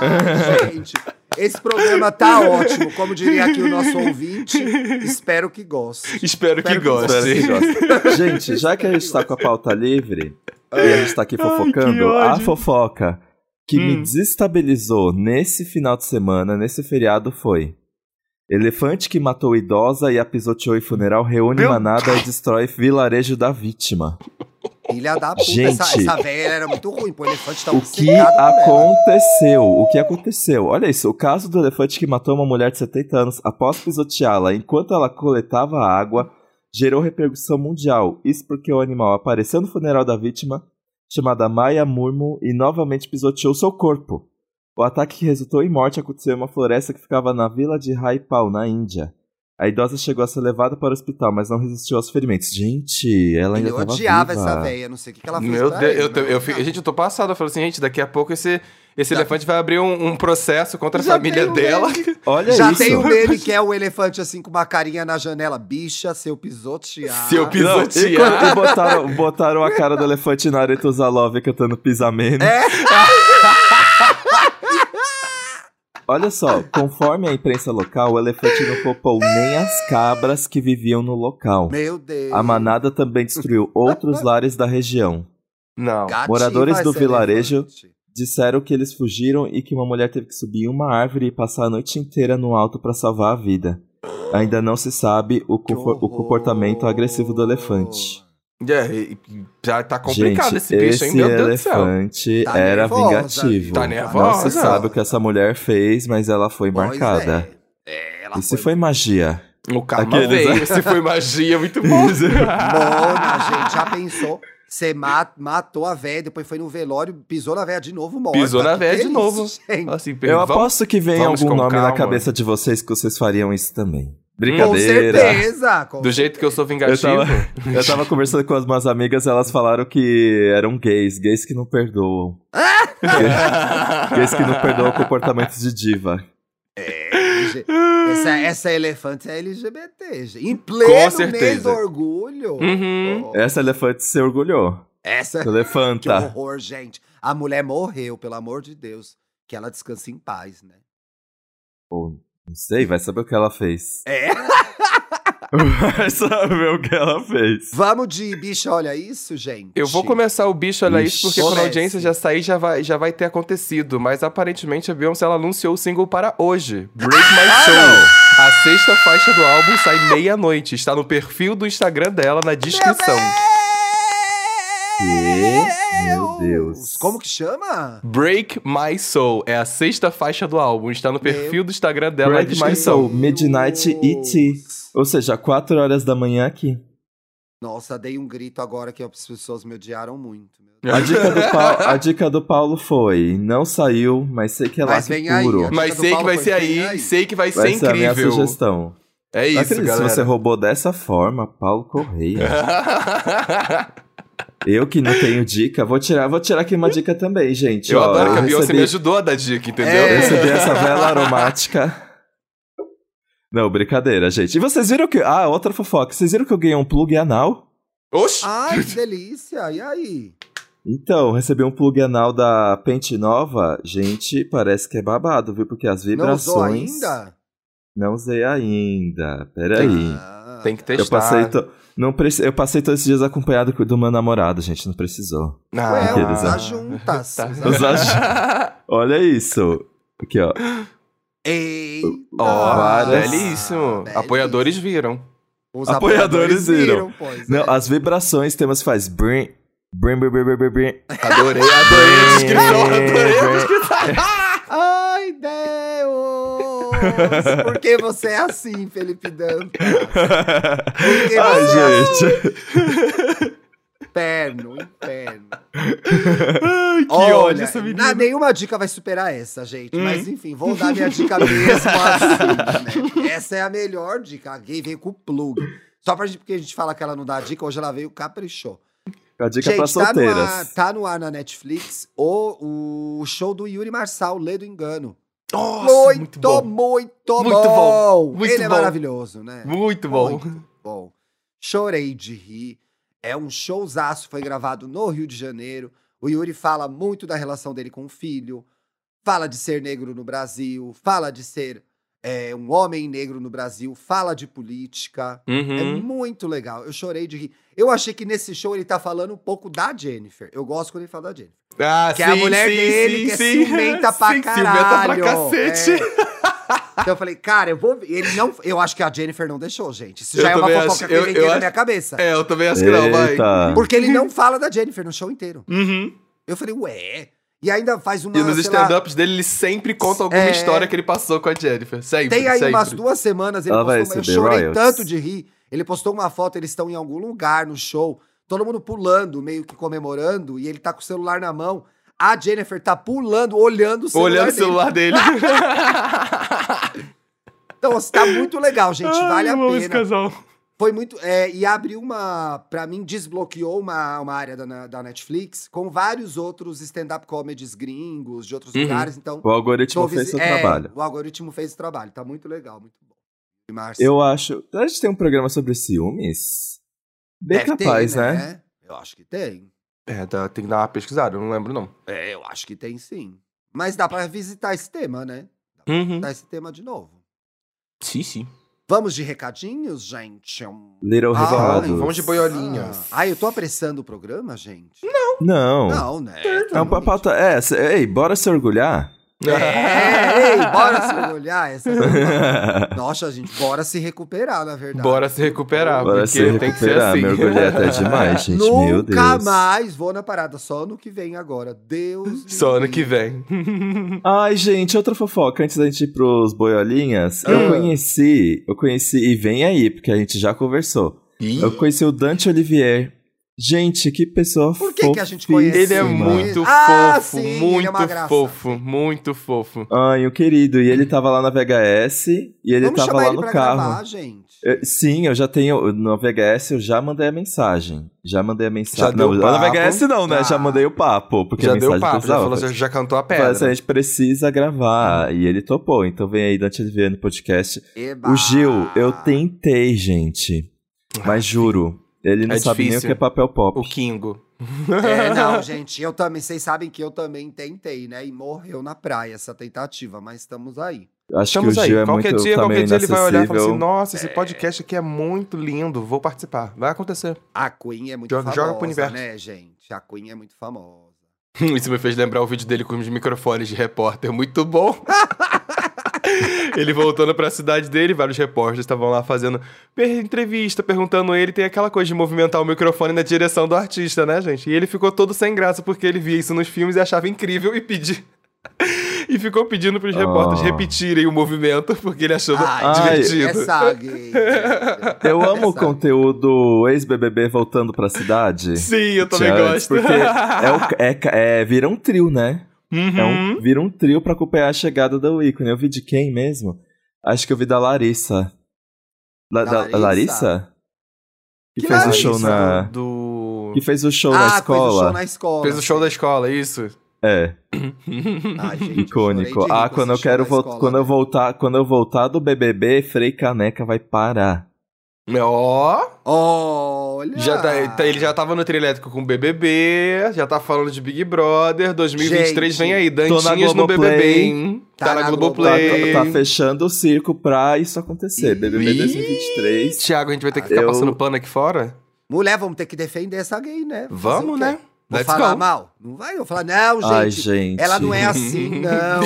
Ai, gente, esse programa tá ótimo. Como diria aqui o nosso ouvinte, espero que goste. Espero que Espero que goste. Espero que goste. Gente, já que a gente tá com a pauta livre e a gente tá aqui fofocando, a fofoca que me Hum. desestabilizou nesse final de semana, nesse feriado, foi. Elefante que matou idosa e a pisoteou em funeral reúne Meu manada e destrói vilarejo da vítima. Filha da puta, Gente. essa, essa velha era muito ruim. Pô, o elefante tá O que aconteceu? O que aconteceu? Olha isso, o caso do elefante que matou uma mulher de 70 anos após pisoteá-la enquanto ela coletava água gerou repercussão mundial. Isso porque o animal apareceu no funeral da vítima, chamada Maya Murmo, e novamente pisoteou seu corpo. O ataque que resultou em morte aconteceu em uma floresta que ficava na vila de Raipal, na Índia. A idosa chegou a ser levada para o hospital, mas não resistiu aos ferimentos. Gente, ela ainda Eu estava odiava viva. essa velha, não sei o que, que ela fez Meu Deus, ele, eu, eu, fico- gente, eu tô passado. Eu falo assim, gente, daqui a pouco esse, esse Já elefante vai abrir um, um processo contra a Já família um dela. meme. Olha Já isso. tem o meme que é o elefante assim com uma carinha na janela. Bicha, seu pisotear. Se eu Não, e, pisotear. quando- botaram, botaram a cara do elefante na Aretha Zalove cantando Pisamento. É. Olha só, conforme a imprensa local, o elefante não poupou nem as cabras que viviam no local. Meu Deus. A manada também destruiu outros lares da região. Não. Gativa moradores do vilarejo elefante. Disseram que eles fugiram e que uma mulher teve que subir em uma árvore e passar a noite inteira no alto para salvar a vida. Ainda não se sabe o, o comportamento agressivo do elefante. É, já tá complicado Gente, esse bicho, hein? Meu Deus do céu. elefante Tá era nervosa, vingativo. Tá Não nervosa. se sabe o que essa mulher fez, mas ela foi Pois marcada. É. É, ela E se foi magia? O karma Aqueles, veio. Se foi magia, muito bom. Mona, gente, já pensou? Você ma- matou a véia, depois foi no velório, pisou na véia de novo, morta. Pisou na Que véia de novo. isso? Assim, Eu vamos- aposto que vem algum nome na calma. cabeça de vocês que vocês fariam isso também. Com Brincadeira. certeza. com Do jeito que eu sou Eu vingativo. tava, eu tava conversando com as minhas amigas, elas falaram que eram gays, gays que não perdoam. gays que não perdoam comportamentos de diva. LG. Essa, essa elefante é LGBT, gente. Em pleno mês certeza. do orgulho. Uhum. Oh, Essa elefante se orgulhou. essa que Elefanta. horror, gente. A mulher morreu, pelo amor de Deus. Que ela descanse em paz, né? Pô, não sei, vai saber o que ela fez. É. Vai saber o que ela fez. Vamos de bicho, olha isso, gente. Eu vou começar o bicho, olha isso, porque Ixi. quando a audiência já sair, já vai, já vai ter acontecido. Mas aparentemente a Beyoncé ela anunciou o single para hoje. Break My Ah, Soul. A sexta faixa do álbum sai meia-noite. Está no perfil do Instagram dela na descrição. Meu Deus. Como que chama? Break My Soul é a sexta faixa do álbum. Está no perfil Meu do Instagram dela Break My. Soul, Midnight ET. Ou seja, 4 horas da manhã aqui. Nossa, dei um grito agora que as pessoas me odiaram muito. meu A dica, do Paulo, a dica do Paulo foi: não saiu, mas sei que é lá Mas vem aí, puro. Mas sei que vai foi, ser aí, aí. sei que vai, Vai ser ser a minha incrível. sugestão. É isso, acredito, galera. se você roubou dessa forma, Paulo Correia. Eu que não tenho dica, vou tirar, vou tirar aqui uma dica também, gente. Eu Ó, adoro que a Beyoncé recebi- me ajudou a dar dica, entendeu? É. Eu recebi essa vela aromática. Não, brincadeira, gente. E vocês viram que. Ah, outra fofoca. Vocês viram que eu ganhei um plug anal? Oxi! Ai, que delícia. E aí? Então, recebi um plug anal da Pente Nova. Gente, parece que é babado, viu? Porque as Não vibrações. usou ainda? Não usei ainda. Peraí. Ah, Tem que testar. Eu passei, to... não preci... eu passei todos esses dias acompanhado do meu namorado, gente. Não precisou. Ah, Ué, Aqueles, usar ah. juntas. Tá. Usar- Os ach- Olha isso. Aqui, ó. Eita. Ó, Várias- belíssimo. belíssimo. Apoiadores viram. Os Apoiadores viram. pois Não, é. as vibrações, temas faz. Brim, brim, brim, brim, brim, brim. Adorei, adorei a descrição, adorei a descrição. Ai, Deus! Por que você é assim, Felipe Dantas? Por que Ai, você é assim? gente. Inferno, inferno. que Olha, ódio essa menina. na- nenhuma dica vai superar essa, gente. Hum. Mas enfim, vou dar minha dica mesmo assim, né? Essa é a melhor dica. A gay veio com o plug. Só pra gente, porque a gente fala que ela não dá dica, hoje ela veio caprichou. A dica pra gente, tá no, ar, solteiras. tá no ar na Netflix o, o show do Yuri Marçal, Lê do Engano. Nossa, muito, muito bom. muito, Muito bom, muito Ele é bom. maravilhoso, né? Muito bom. Muito bom. Chorei de rir. É um showzaço, foi gravado no Rio de Janeiro. O Yuri fala muito da relação dele com o filho, fala de ser negro no Brasil, fala de ser é, um homem negro no Brasil, fala de política. É Uhum. muito legal. Eu chorei de rir. Eu achei que nesse show ele tá falando um pouco da Jennifer. Eu gosto quando ele fala da Jennifer. Ah, Que é a mulher dele, que é ciumenta pra Sim, caralho. Ciumenta pra cacete. É. Então eu falei, cara, eu vou. ver. Ele não. Eu acho que a Jennifer não deixou, gente. Isso Eu já é uma fofoca acho- que eu eu- eu na acho- minha cabeça. É, eu também acho que não, vai. Eita. Porque ele não fala da Jennifer no show inteiro. Uhum. Eu falei, ué. E ainda faz uma. E nos stand-ups dele, ele sempre conta alguma É. história que ele passou com a Jennifer. Sempre, Tem aí sempre. umas duas semanas, ele Ela postou. Eu receber chorei royalties? tanto de rir. Ele postou uma foto, eles estão em algum lugar no show, todo mundo pulando, meio que comemorando, e ele tá com o celular na mão. A Jennifer tá pulando, olhando o celular. Olhando o dele. celular dele. Então, assim, tá muito legal, gente. Vale a Ai, eu amo esse pena. casal. Foi muito. é, e abriu uma. Pra mim, desbloqueou uma, uma área da, da Netflix com vários outros stand-up comedies gringos, de outros Uhum. lugares. Então, O algoritmo tô fez seu é, trabalho. O algoritmo fez o trabalho. Tá muito legal, muito bom. Eu acho. A gente tem um programa sobre ciúmes? Bem Deve ter, capaz, né? Eu acho que tem. É, tem que dar uma pesquisada, eu não lembro não. É, eu acho que tem sim. Mas dá pra visitar esse tema, né? Dá pra Uhum. visitar esse tema de novo. Sim, sim. Vamos de recadinhos, gente? Um- Little Ah, Recados. vamos de boiolinhas. Ah, eu tô apressando o programa, gente? Não. Não, né? É uma pauta. É, ei, bora se orgulhar. É, ei, bora se orgulhar. Essa... Nossa, gente, bora se recuperar, na verdade. Bora se recuperar, Bora porque se tem que ser recuperar. assim. Me orgulhei até demais, gente. Nunca Meu Deus. mais vou na parada, só no que vem agora. Deus. Só ano que vem. Ai, gente, outra fofoca. Antes da gente ir pros boiolinhas, eu Ah. conheci. Eu conheci. E vem aí, porque a gente já conversou. Ih, Eu conheci o Dante Olivier. Gente, que pessoa Por que que a gente conhece? ele é muito Ah, fofo, sim, ele muito é fofo, muito fofo. Ai, o querido. E ele tava lá na VHS e ele Vamos tava lá ele no pra carro. gravar, gente. Eu- sim, eu já tenho. No VHS eu já mandei a mensagem. Já mandei a mensagem. Já deu não, o na papo? VHS não, né? Ah. Já mandei o papo. Porque já a deu mensagem papo, já falou, já, já cantou a Falei pedra. assim, a gente precisa gravar. E ele topou. Então vem aí, Dante no podcast. Eba. O Gil, eu tentei, gente. Mas juro, ele não É sabe nem o difícil. que é papel pop. O Kingo. É, não, gente, eu também, vocês sabem que eu também tentei, né? E morreu na praia essa tentativa, mas estamos aí. Acho Estamos que o aí. Gil é qualquer muito dia, qualquer dia ele vai olhar e falar assim: nossa, esse podcast aqui é muito lindo, vou participar. Vai acontecer. A Queen é muito Joga- famosa, joga pro universo. né, gente? A Queen é muito famosa. Isso me fez lembrar o vídeo dele com os microfones de repórter, muito bom. ele voltando pra cidade dele, vários repórteres estavam lá fazendo entrevista, perguntando ele, tem aquela coisa de movimentar o microfone na direção do artista, né, gente? E ele ficou todo sem graça porque ele via isso nos filmes e achava incrível e pedia. e ficou pedindo pros repórteres Oh. repetirem o movimento porque ele achou Ai, divertido. Essa gay. Eu amo o Essa- conteúdo ex-BBB voltando pra cidade. Sim, eu também gosto. Porque é, o- é é- vira um trio, né? Uhum. É um, vira um trio pra acompanhar a chegada do ícone. Eu vi de quem mesmo? Acho que eu vi da Larissa. La- Da da, Larissa? Larissa? Que, Que fez o Larissa? show na. Do. Que fez o show ah, na fez o escola. show na escola. Fez o show da escola, isso. É, Ai, gente, eu icônico. Ah, quando eu quero escola, quando eu né? voltar, quando eu voltar do BBB, Frei Caneca vai parar. Ó, Olha! já tá, tá- ele já tava no trio elétrico com o BBB, já tá falando de Big Brother, 2023 Gente, vem aí, Dantinhas no. BBB, hein? Tá, Tá na na Globoplay. Tá, tá fechando o circo pra isso acontecer. Ih. BBB 2023. Thiago, a gente vai ter que ficar Eu- passando pano aqui fora? Mulher, vamos ter que defender essa gay, né? Vamos, né? Vou Let's falar go. mal? Não vai? Eu vou falar, não, gente. Ai, gente. Ela não é assim, não.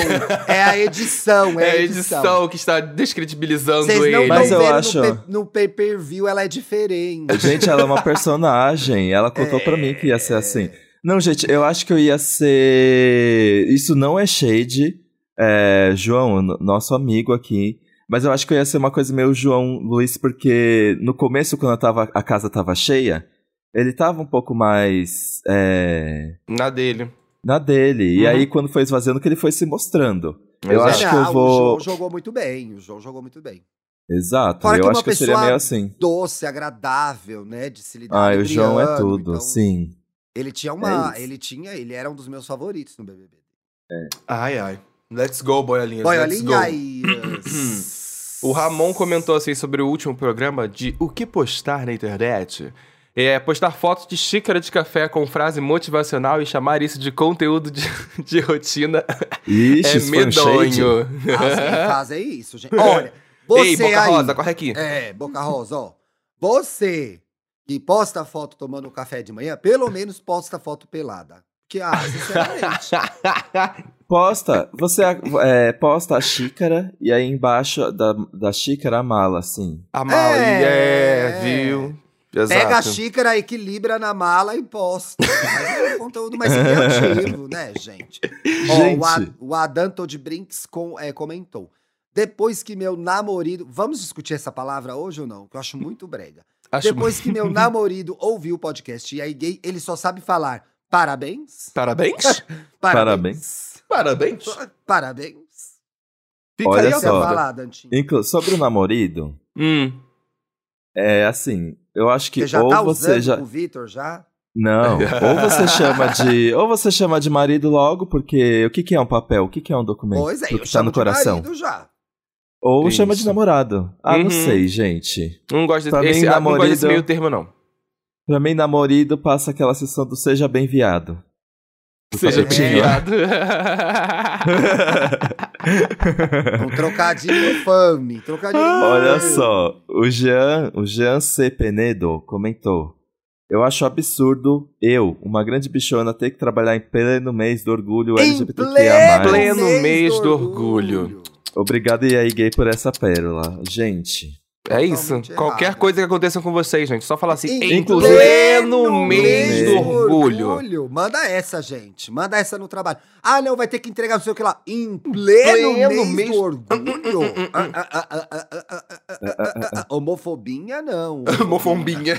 É a edição, é, É a edição. edição que está descredibilizando Vocês não ele. Mas eu acho- no, pay- no pay-per-view, ela é diferente. Gente, ela é uma personagem. Ela contou pra mim que ia ser assim. Não, gente, eu acho que eu ia ser. Isso não é shade. É, João, nosso amigo aqui. Mas eu acho que eu ia ser uma coisa meio João Luiz, porque no começo, quando eu tava, a casa tava cheia, ele tava um pouco mais. é, Na dele. na dele. E Uhum. aí, quando foi esvaziando, que ele foi se mostrando. Eu Exato. acho que eu O vou. João jogou muito bem. O João jogou muito bem. Exato. Fora que eu uma acho que eu seria meio assim. Doce, agradável, né? De se lidar. Ah, o João é tudo, então, sim. Ele tinha uma. É ele tinha. Ele era um dos meus favoritos no BBB. Ai, ai. Let's go, boiolinhas. let's go. Boiolinha e. O Ramon comentou assim sobre o último programa de o que postar na internet. É postar fotos de xícara de café com frase motivacional e chamar isso de conteúdo de, de rotina Ixi, é isso foi um shade? medonho. Fazem, fazem isso, gente. Olha, você Ei, Boca aí. Rosa, corre aqui. É, Boca Rosa, ó. Você que posta foto tomando café de manhã, pelo menos posta foto pelada. Que, ah, sinceramente. Posta, você é, posta a xícara e aí embaixo da, da xícara a mala, assim. A mala, É. é, viu? Exato. Pega a xícara, equilibra na mala e posta. Mas é um conteúdo mais criativo, né, gente? Ó, Gente. o, Ad, o Adanto de Brinks com- é, comentou. Depois que meu namorado. Vamos discutir essa palavra hoje ou não? Que eu acho muito brega. Acho- Depois que meu namorado ouviu o podcast e aí gay, ele só sabe falar parabéns. Parabéns? Parabéns. Parabéns. Parabéns. Fica Olha aí só. falar, Dantinho? Sobre o namorado, Hum. É assim, eu acho que Você já ou tá você usando já. com o Vitor já? Não, ou você chama de. Ou você chama de marido logo, porque o que, que é um papel? O que, que é um documento? Pois é, Pro eu que tá no de coração. marido já. Ou Isso. chama de namorado. Ah, Uhum. não sei, gente. Não gosto Pra desse, mim, ah, não gosto desse namorado- meio termo, não. Pra mim, namorado passa aquela sessão do seja bem viado. Seja Papetinho. viado. Um trocadilho infame. Trocadilho Olha infame. só, o Jean, o Jean C. Penedo comentou. Eu acho absurdo eu, uma grande bichona, ter que trabalhar em pleno mês do orgulho Em LGBTQIA+. pleno mês do orgulho. Obrigado, e aí, gay, por essa pérola. Gente, é isso. Qualquer coisa que aconteça com vocês, gente, só falar assim, em, em pleno, pleno mês do orgulho. orgulho. Manda essa, gente. Manda essa no trabalho. Ah, não, vai ter que entregar não sei o que lá. Em pleno, pleno mês, mês, do orgulho. Homofobinha, não. Homofobinha.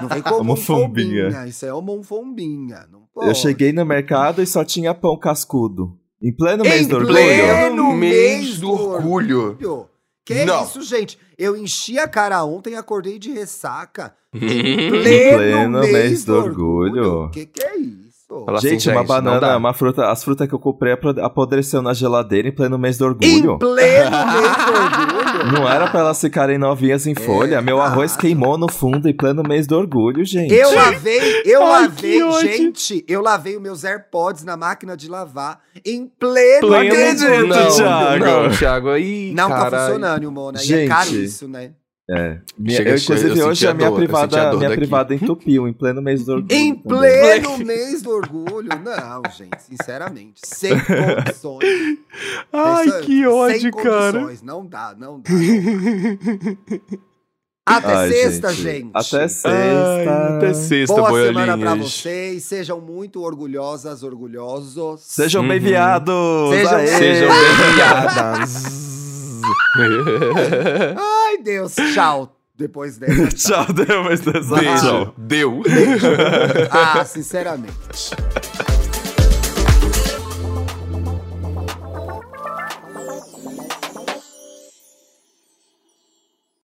Não vem com. Isso é homofobinha. Eu cheguei no mercado e só tinha pão cascudo. Em pleno mês do orgulho. Em pleno mês do orgulho. Que Não. isso, gente? Eu enchi a cara ontem e acordei de ressaca. Em pleno mês do orgulho. Que que é isso? Fala assim, Gente, uma gente, banana, uma fruta, as frutas que eu comprei apodreceu na geladeira em pleno mês do Em orgulho. pleno mês do orgulho. Não era pra elas ficarem novinhas em folha. Meu arroz errado. queimou no fundo em pleno mês do orgulho, gente. Eu lavei, eu Ai, lavei, gente, eu lavei os meus AirPods na máquina de lavar em pleno, Pleno mês do acredito, orgulho. não, Thiago. não, Thiago. Ih, Não tá caralho. funcionando, Mona. E é Gente. caro isso, né? É. Minha- Chega, eu, chega, inclusive, eu hoje a a minha dor, a privada, dor minha daqui. privada entupiu em pleno mês do orgulho. Em também. pleno mês do orgulho. Não, gente, sinceramente. Sem condições. Ai, Essa- que ódio, sem cara. condições. Não dá, não dá. Até Ai, sexta, gente. Até sexta. Ai, até sexta, Boa boiolinhas. semana pra vocês. Sejam muito orgulhosas, orgulhosos. Sejam bem Uhum. viados. Sejam- Aê! Sejam bem viadas. Ai, Deus. Tchau. Depois dessa. Tchau, deu, mas dessa. Beijo. Tchau. Deu. Ah, sinceramente.